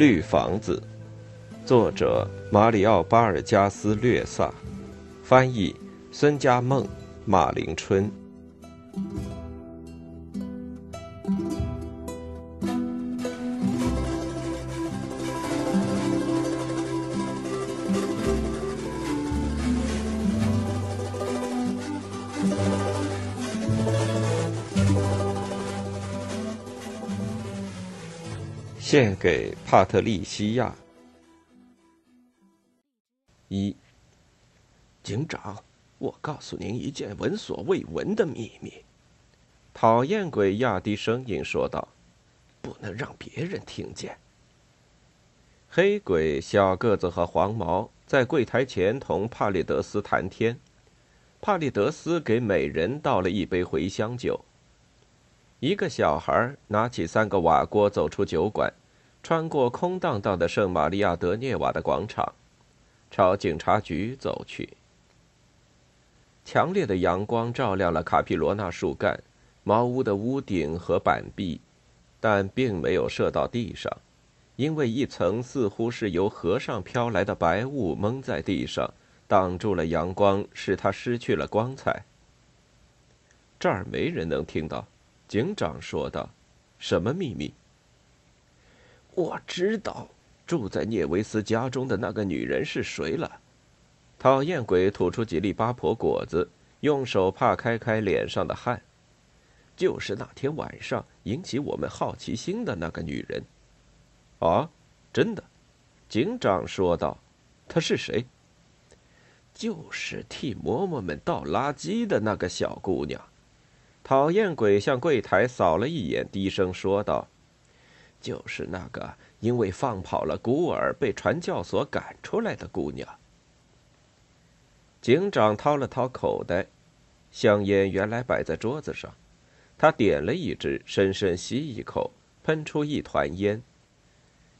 绿房子，作者马里奥·巴尔加斯略萨，翻译孙家梦、马林春。献给帕特利西亚。一，警长，我告诉您一件闻所未闻的秘密。讨厌鬼压低声音说道：“不能让别人听见。”黑鬼小个子和黄毛在柜台前同帕列德斯谈天。帕列德斯给每人倒了一杯茴香酒。一个小孩拿起三个瓦锅，走出酒馆。穿过空荡荡的圣玛利亚德涅瓦的广场，朝警察局走去。强烈的阳光照亮了卡皮罗纳树干、茅屋的屋顶和板壁，但并没有射到地上，因为一层似乎是由河上飘来的白雾蒙在地上，挡住了阳光，使它失去了光彩。这儿没人能听到，警长说道：“什么秘密？”我知道住在聂维斯家中的那个女人是谁了。讨厌鬼吐出几粒八婆果子，用手帕开开脸上的汗。就是那天晚上引起我们好奇心的那个女人。啊，真的？警长说道。她是谁？就是替嬷嬷们倒垃圾的那个小姑娘。讨厌鬼向柜台扫了一眼，低声说道。就是那个因为放跑了孤儿被传教所赶出来的姑娘。警长掏了掏口袋，香烟原来摆在桌子上，他点了一支，深深吸一口，喷出一团烟。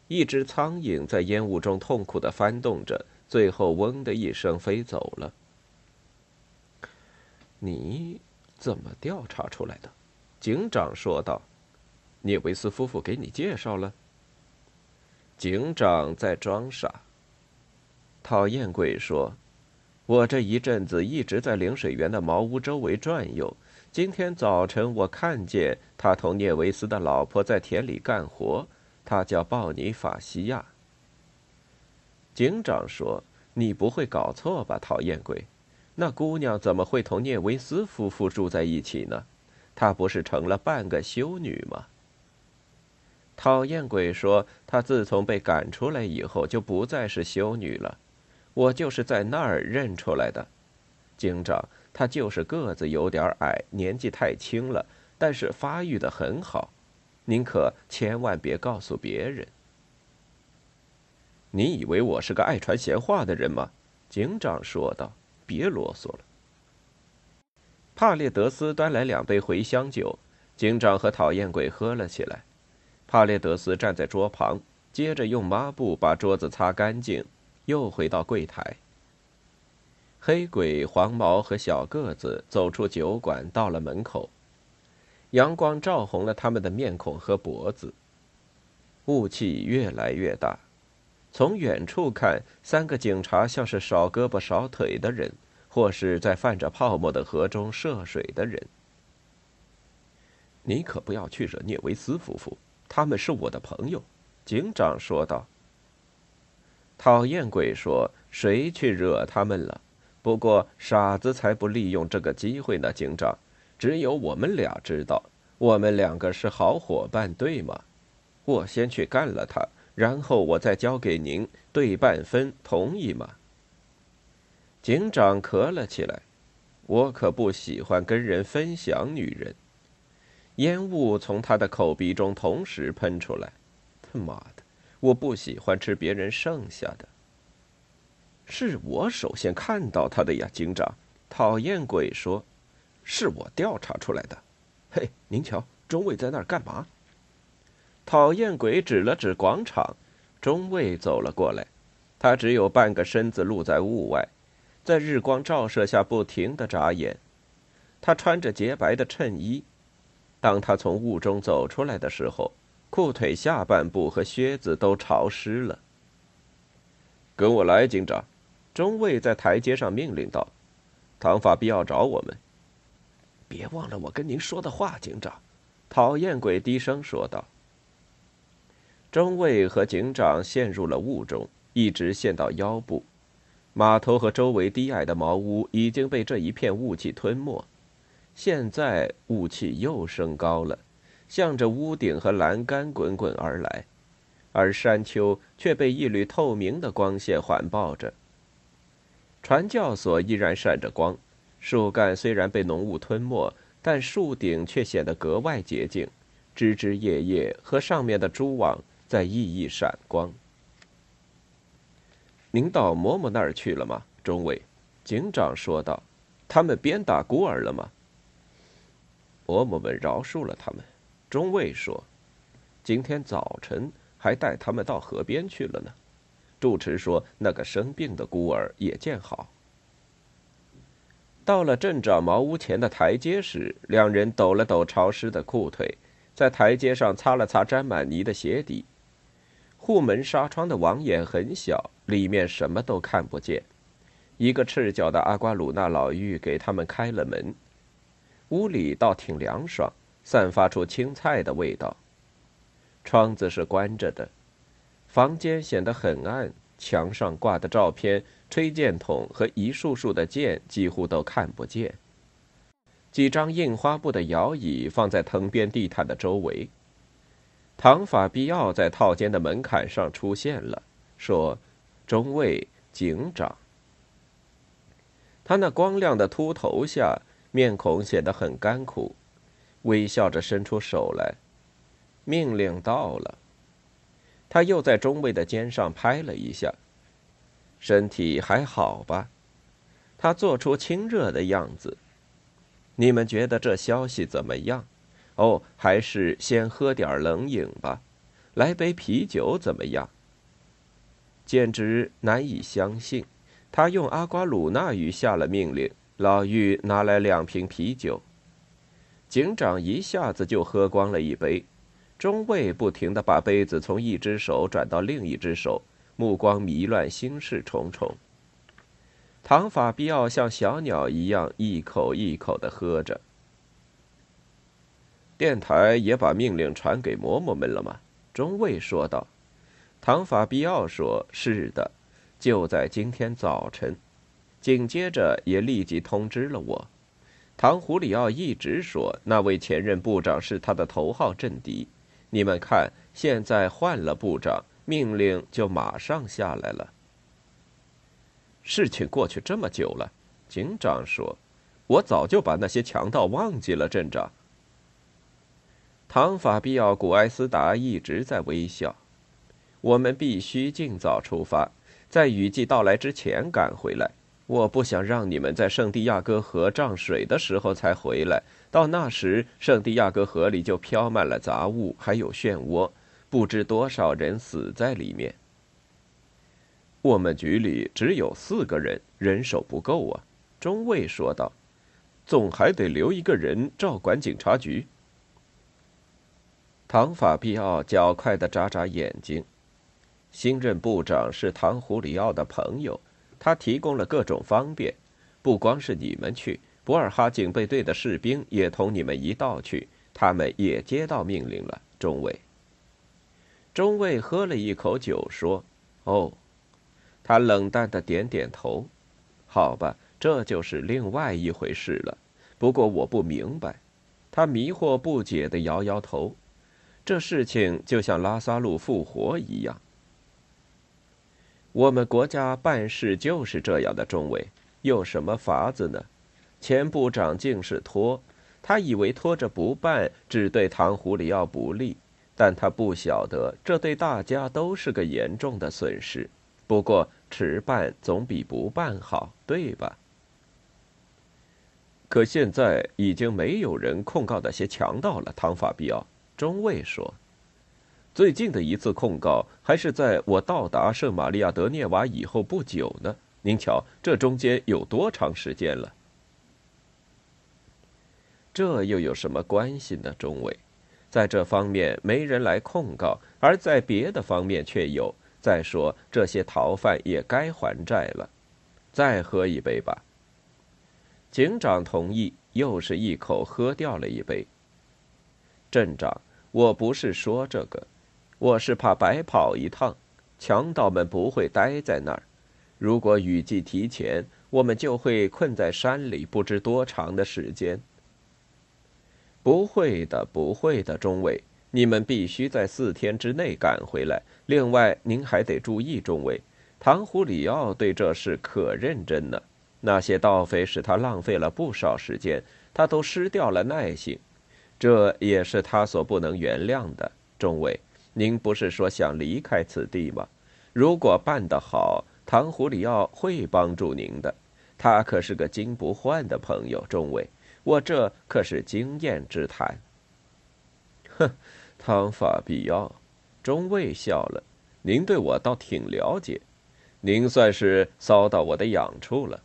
一只苍蝇在烟雾中痛苦的翻动着，最后“嗡”的一声飞走了。你怎么调查出来的？警长说道。聂维斯夫妇给你介绍了。警长在装傻。讨厌鬼说：“我这一阵子一直在领水园的茅屋周围转悠。今天早晨我看见他同聂维斯的老婆在田里干活。他叫鲍尼法西亚。”警长说：“你不会搞错吧，讨厌鬼？那姑娘怎么会同聂维斯夫妇住在一起呢？她不是成了半个修女吗？”讨厌鬼说：“她自从被赶出来以后，就不再是修女了。我就是在那儿认出来的。警长，她就是个子有点矮，年纪太轻了，但是发育的很好。您可千万别告诉别人。你以为我是个爱传闲话的人吗？”警长说道。“别啰嗦了。”帕列德斯端来两杯茴香酒，警长和讨厌鬼喝了起来。帕列德斯站在桌旁，接着用抹布把桌子擦干净，又回到柜台。黑鬼、黄毛和小个子走出酒馆，到了门口。阳光照红了他们的面孔和脖子。雾气越来越大，从远处看，三个警察像是少胳膊少腿的人，或是在泛着泡沫的河中涉水的人。你可不要去惹聂维斯夫妇。他们是我的朋友，警长说道。讨厌鬼说：“谁去惹他们了？不过傻子才不利用这个机会呢。”警长，只有我们俩知道，我们两个是好伙伴，对吗？我先去干了他，然后我再交给您对半分，同意吗？警长咳了起来，我可不喜欢跟人分享女人。烟雾从他的口鼻中同时喷出来。他妈的，我不喜欢吃别人剩下的。是我首先看到他的呀，警长。讨厌鬼说：“是我调查出来的。”嘿，您瞧，中尉在那儿干嘛？讨厌鬼指了指广场，中尉走了过来。他只有半个身子露在屋外，在日光照射下不停的眨眼。他穿着洁白的衬衣。当他从雾中走出来的时候，裤腿下半部和靴子都潮湿了。跟我来，警长！中尉在台阶上命令道：“唐法必要找我们。”别忘了我跟您说的话，警长。”讨厌鬼低声说道。中尉和警长陷入了雾中，一直陷到腰部。码头和周围低矮的茅屋已经被这一片雾气吞没。现在雾气又升高了。向着屋顶和栏杆滚滚而来，而山丘却被一缕透明的光线环抱着。传教所依然闪着光，树干虽然被浓雾吞没，但树顶却显得格外洁净，枝枝叶叶和上面的蛛网在熠熠闪光。您到嬷嬷那儿去了吗？中尉，警长说道。他们鞭打孤儿了吗？嬷嬷们饶恕了他们。中尉说：“今天早晨还带他们到河边去了呢。”住持说：“那个生病的孤儿也见好。”到了镇长茅屋前的台阶时，两人抖了抖潮湿的裤腿，在台阶上擦了擦沾满泥的鞋底。户门纱窗的网眼很小，里面什么都看不见。一个赤脚的阿瓜鲁纳老妪给他们开了门。屋里倒挺凉爽。散发出青菜的味道。窗子是关着的，房间显得很暗。墙上挂的照片、吹箭筒和一束束的箭几乎都看不见。几张印花布的摇椅放在藤编地毯的周围。唐法必奥在套间的门槛上出现了，说：“中尉，警长。”他那光亮的秃头下，面孔显得很干苦。微笑着伸出手来，命令到了。他又在中尉的肩上拍了一下。身体还好吧？他做出亲热的样子。你们觉得这消息怎么样？哦，还是先喝点冷饮吧。来杯啤酒怎么样？简直难以相信。他用阿瓜鲁纳语下了命令。老妪拿来两瓶啤酒。警长一下子就喝光了一杯，中尉不停地把杯子从一只手转到另一只手，目光迷乱，心事重重。唐法比奥像小鸟一样一口一口地喝着。电台也把命令传给嬷嬷们了吗？中尉说道。唐法比奥说：“是的，就在今天早晨。”紧接着也立即通知了我。唐胡里奥一直说那位前任部长是他的头号政敌。你们看，现在换了部长，命令就马上下来了。事情过去这么久了，警长说：“我早就把那些强盗忘记了。”镇长。唐法比奥古埃斯达一直在微笑。我们必须尽早出发，在雨季到来之前赶回来。我不想让你们在圣地亚哥河涨水的时候才回来，到那时，圣地亚哥河里就飘满了杂物，还有漩涡，不知多少人死在里面。我们局里只有四个人，人手不够啊。”中尉说道，“总还得留一个人照管警察局。”唐法比奥较快的眨眨眼睛，新任部长是唐胡里奥的朋友。他提供了各种方便，不光是你们去，博尔哈警备队的士兵也同你们一道去。他们也接到命令了。中尉。中尉喝了一口酒，说：“哦。”他冷淡的点点头。好吧，这就是另外一回事了。不过我不明白。他迷惑不解的摇摇头。这事情就像拉萨路复活一样。我们国家办事就是这样的，中尉，有什么法子呢？前部长竟是拖，他以为拖着不办只对唐胡里奥不利，但他不晓得这对大家都是个严重的损失。不过迟办总比不办好，对吧？可现在已经没有人控告那些强盗了，唐法比奥中尉说。最近的一次控告还是在我到达圣玛利亚德涅瓦以后不久呢。您瞧，这中间有多长时间了？这又有什么关系呢？中尉，在这方面没人来控告，而在别的方面却有。再说，这些逃犯也该还债了。再喝一杯吧。警长同意，又是一口喝掉了一杯。镇长，我不是说这个，我是怕白跑一趟。强盗们不会待在那儿。如果雨季提前，我们就会困在山里不知多长的时间。不会的，不会的，中尉，你们必须在四天之内赶回来。另外，您还得注意，中尉，唐胡里奥对这事可认真呢。那些盗匪使他浪费了不少时间，他都失掉了耐性，这也是他所不能原谅的。中尉，您不是说想离开此地吗？如果办得好，唐胡里奥会帮助您的。他可是个金不换的朋友，中尉，我这可是经验之谈。哼，汤法比奥，中尉笑了。您对我倒挺了解，您算是搔到我的痒处了。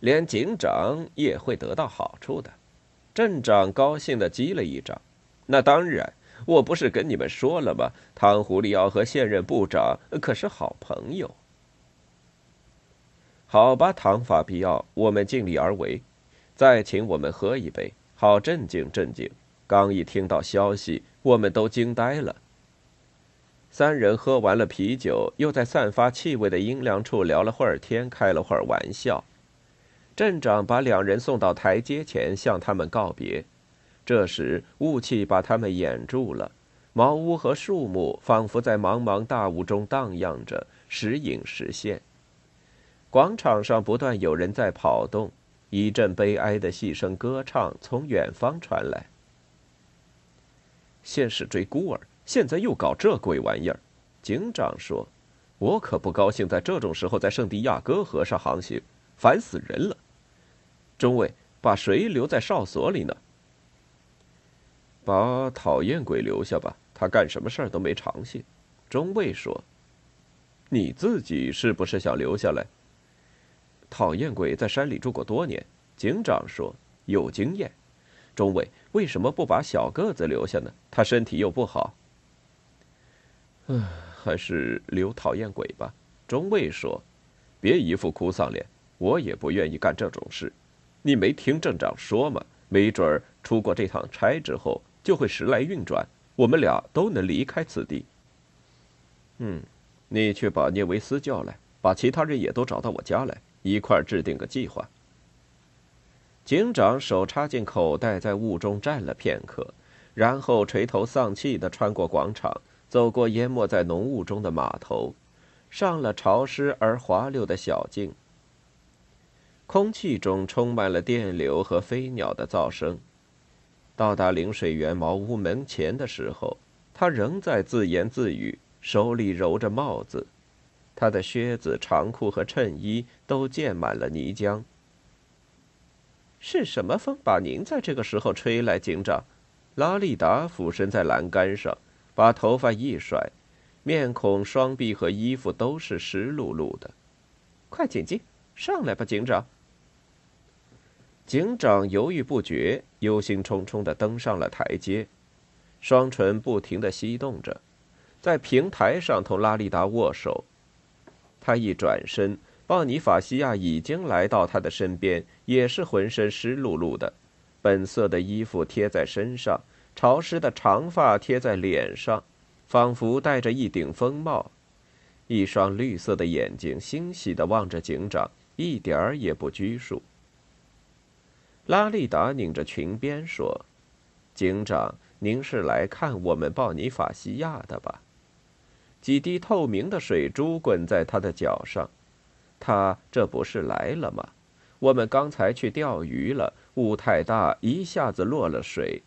连警长也会得到好处的，镇长高兴的击了一掌。那当然，我不是跟你们说了吗？汤胡里奥和现任部长可是好朋友。好吧，唐法比奥，我们尽力而为。再请我们喝一杯，好镇静镇静。刚一听到消息，我们都惊呆了。三人喝完了啤酒，又在散发气味的阴凉处聊了会儿天，开了会儿玩笑。镇长把两人送到台阶前，向他们告别。这时雾气把他们掩住了，茅屋和树木仿佛在茫茫大雾中荡漾着，时隐时现。广场上不断有人在跑动，一阵悲哀的细声歌唱从远方传来。先是追孤儿，现在又搞这鬼玩意儿。警长说：“我可不高兴在这种时候在圣地亚哥河上航行，烦死人了。”中尉，把谁留在哨所里呢？把讨厌鬼留下吧，他干什么事儿都没长性。中尉说：“你自己是不是想留下来？”讨厌鬼在山里住过多年，警长说有经验。中尉为什么不把小个子留下呢？他身体又不好。唉，还是留讨厌鬼吧。中尉说：“别一副哭丧脸，我也不愿意干这种事。”你没听镇长说吗？没准儿出过这趟差之后，就会时来运转，我们俩都能离开此地。嗯，你去把聂维斯叫来，把其他人也都找到我家来，一块儿制定个计划。警长手插进口袋，在雾中站了片刻，然后垂头丧气地穿过广场，走过淹没在浓雾中的码头，上了潮湿而滑溜的小径。空气中充满了电流和飞鸟的噪声。到达领水园茅屋门前的时候，他仍在自言自语，手里揉着帽子。他的靴子、长裤和衬衣都溅满了泥浆。是什么风把您在这个时候吹来，警长？拉利达俯身在栏杆上，把头发一甩，面孔、双臂和衣服都是湿漉漉的。快请进，上来吧，警长。警长犹豫不决，忧心忡忡地登上了台阶，双唇不停地翕动着，在平台上同拉利达握手。他一转身，鲍尼法西亚已经来到他的身边，也是浑身湿漉漉的，本色的衣服贴在身上，潮湿的长发贴在脸上，仿佛戴着一顶风帽，一双绿色的眼睛欣喜地望着警长，一点儿也不拘束。拉利达拧着裙边说：“警长，您是来看我们鲍尼法西亚的吧？”几滴透明的水珠滚在他的脚上。他这不是来了吗？我们刚才去钓鱼了，雾太大，一下子落了水。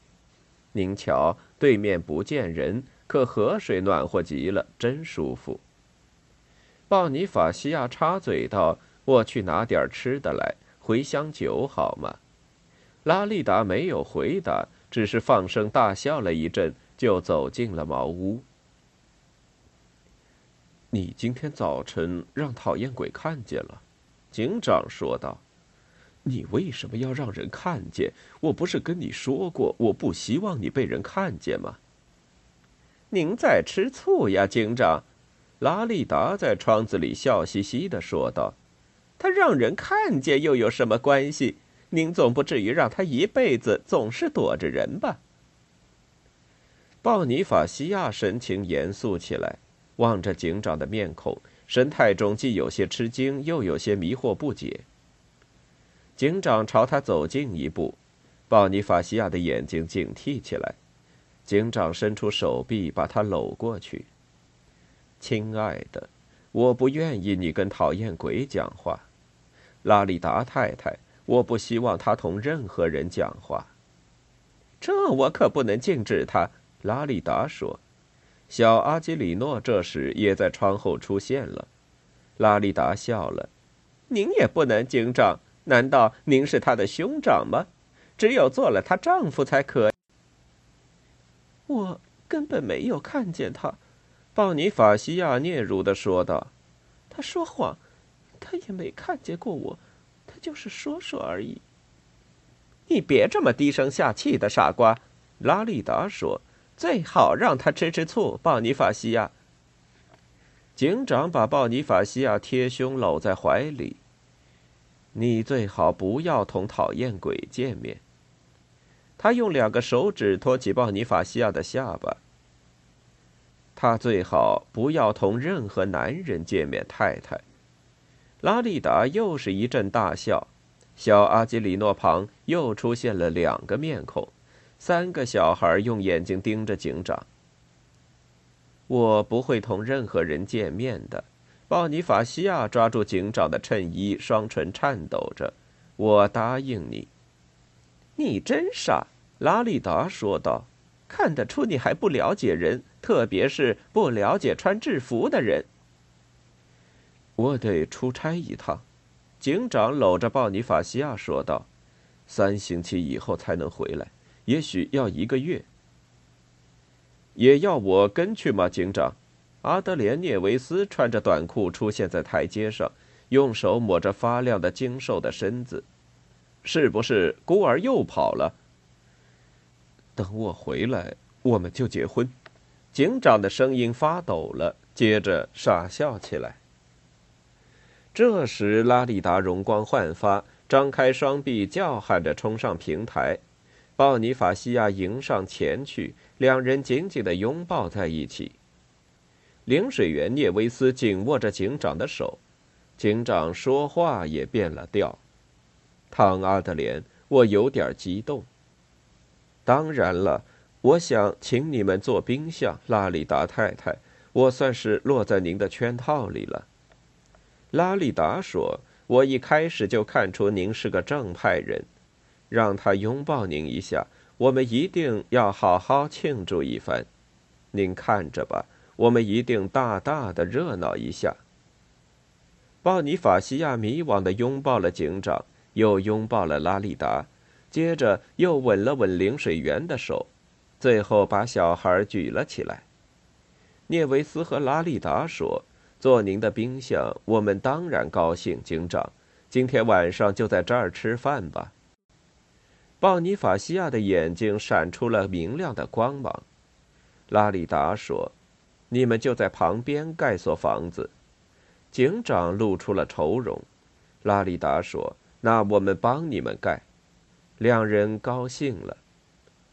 您瞧，对面不见人，可河水暖和极了，真舒服。鲍尼法西亚插嘴道：“我去拿点吃的来，茴香酒好吗？”拉利达没有回答，只是放声大笑了一阵，就走进了茅屋。你今天早晨让讨厌鬼看见了，警长说道。你为什么要让人看见？我不是跟你说过，我不希望你被人看见吗？您在吃醋呀，警长。拉利达在窗子里笑嘻嘻的说道：“他让人看见又有什么关系？您总不至于让他一辈子总是躲着人吧？”鲍尼法西亚神情严肃起来，望着警长的面孔，神态中既有些吃惊，又有些迷惑不解。警长朝他走近一步，鲍尼法西亚的眼睛警惕起来。警长伸出手臂，把他搂过去。亲爱的，我不愿意你跟讨厌鬼讲话，拉里达太太，我不希望他同任何人讲话。这我可不能禁止他。拉里达说。小阿基里诺这时也在窗后出现了。拉里达笑了。您也不能，警长。难道您是他的兄长吗？只有做了他丈夫才可。我根本没有看见他，鲍尼法西亚嗫嚅的说道。他说谎，他也没看见过我，就是说说而已。你别这么低声下气的，傻瓜，拉利达说。最好让他吃吃醋，鲍尼法西亚。警长把鲍尼法西亚贴胸搂在怀里。你最好不要同讨厌鬼见面。他用两个手指托起鲍尼法西亚的下巴。他最好不要同任何男人见面，太太。拉利达又是一阵大笑。小阿基里诺旁又出现了两个面孔，三个小孩用眼睛盯着警长。我不会同任何人见面的。鲍尼法西亚抓住警长的衬衣，双唇颤抖着。“我答应你。”你真傻，拉利达说道。“看得出你还不了解人，特别是不了解穿制服的人。”我得出差一趟，警长搂着鲍尼法西亚说道。“三星期以后才能回来，也许要一个月。”也要我跟去吗，警长？阿德莲涅维斯穿着短裤出现在台阶上，用手抹着发亮的精瘦的身子。是不是孤儿又跑了？等我回来，我们就结婚。警长的声音发抖了，接着傻笑起来。这时，拉里达容光焕发，张开双臂，叫喊着冲上平台。鲍尼法西亚迎上前去，两人紧紧的拥抱在一起。领水员聂维斯紧握着警长的手，警长说话也变了调。汤阿德莲，我有点激动。当然了，我想请你们做冰箱，拉里达太太，我算是落在您的圈套里了。拉利达说：“我一开始就看出您是个正派人。”让他拥抱您一下，我们一定要好好庆祝一番。您看着吧。我们一定大大的热闹一下。鲍尼法西亚迷惘的拥抱了警长，又拥抱了拉利达，接着又吻了吻领水员的手，最后把小孩举了起来。涅维斯和拉利达说：“做您的冰箱，我们当然高兴。”警长，今天晚上就在这儿吃饭吧。鲍尼法西亚的眼睛闪出了明亮的光芒。拉里达说。你们就在旁边盖所房子。警长露出了愁容。拉里达说：“那我们帮你们盖。”两人高兴了。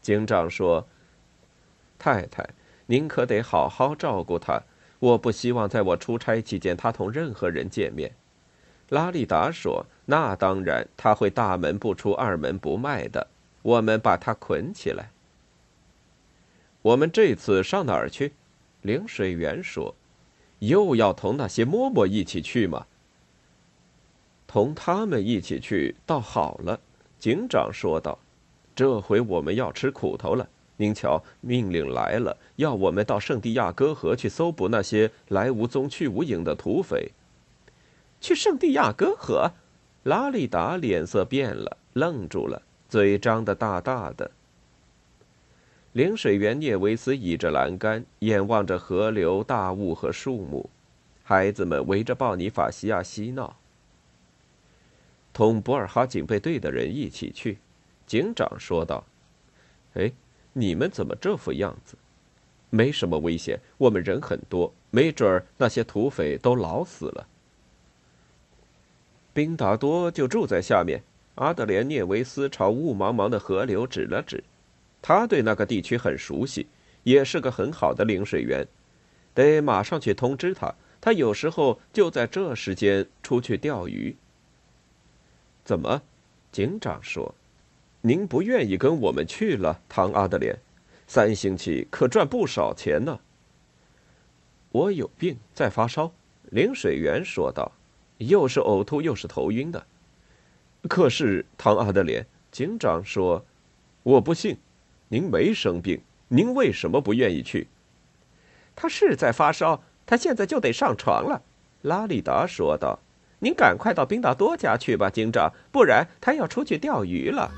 警长说：“太太，您可得好好照顾他。我不希望在我出差期间他同任何人见面。”拉里达说：“那当然，他会大门不出二门不迈的。我们把他捆起来。我们这次上哪儿去？”领水员说：“又要同那些嬷嬷一起去吗？”同他们一起去倒好了，警长说道：“这回我们要吃苦头了。您瞧，命令来了，要我们到圣地亚哥河去搜捕那些来无踪去无影的土匪。”去圣地亚哥河，拉里达脸色变了，愣住了，嘴张得大大的。领水员聂维斯倚着栏杆，眼望着河流、大雾和树木。孩子们围着鲍尼法西亚嬉闹。同博尔哈警备队的人一起去。警长说道：“哎，你们怎么这副样子？没什么危险，我们人很多，没准儿那些土匪都老死了。”宾达多就住在下面。阿德连涅维斯朝雾茫茫的河流指了指，他对那个地区很熟悉，也是个很好的领水员。得马上去通知他，他有时候就在这时间出去钓鱼。怎么？警长说：“您不愿意跟我们去了，唐阿德连？三星期可赚不少钱呢。”我有病，在发烧。领水员说道：“又是呕吐，又是头晕的。”可是，唐阿德连警长说：“我不信，您没生病，您为什么不愿意去？”他是在发烧，他现在就得上床了。”拉里达说道。“您赶快到宾达多家去吧，警长，不然他要出去钓鱼了。”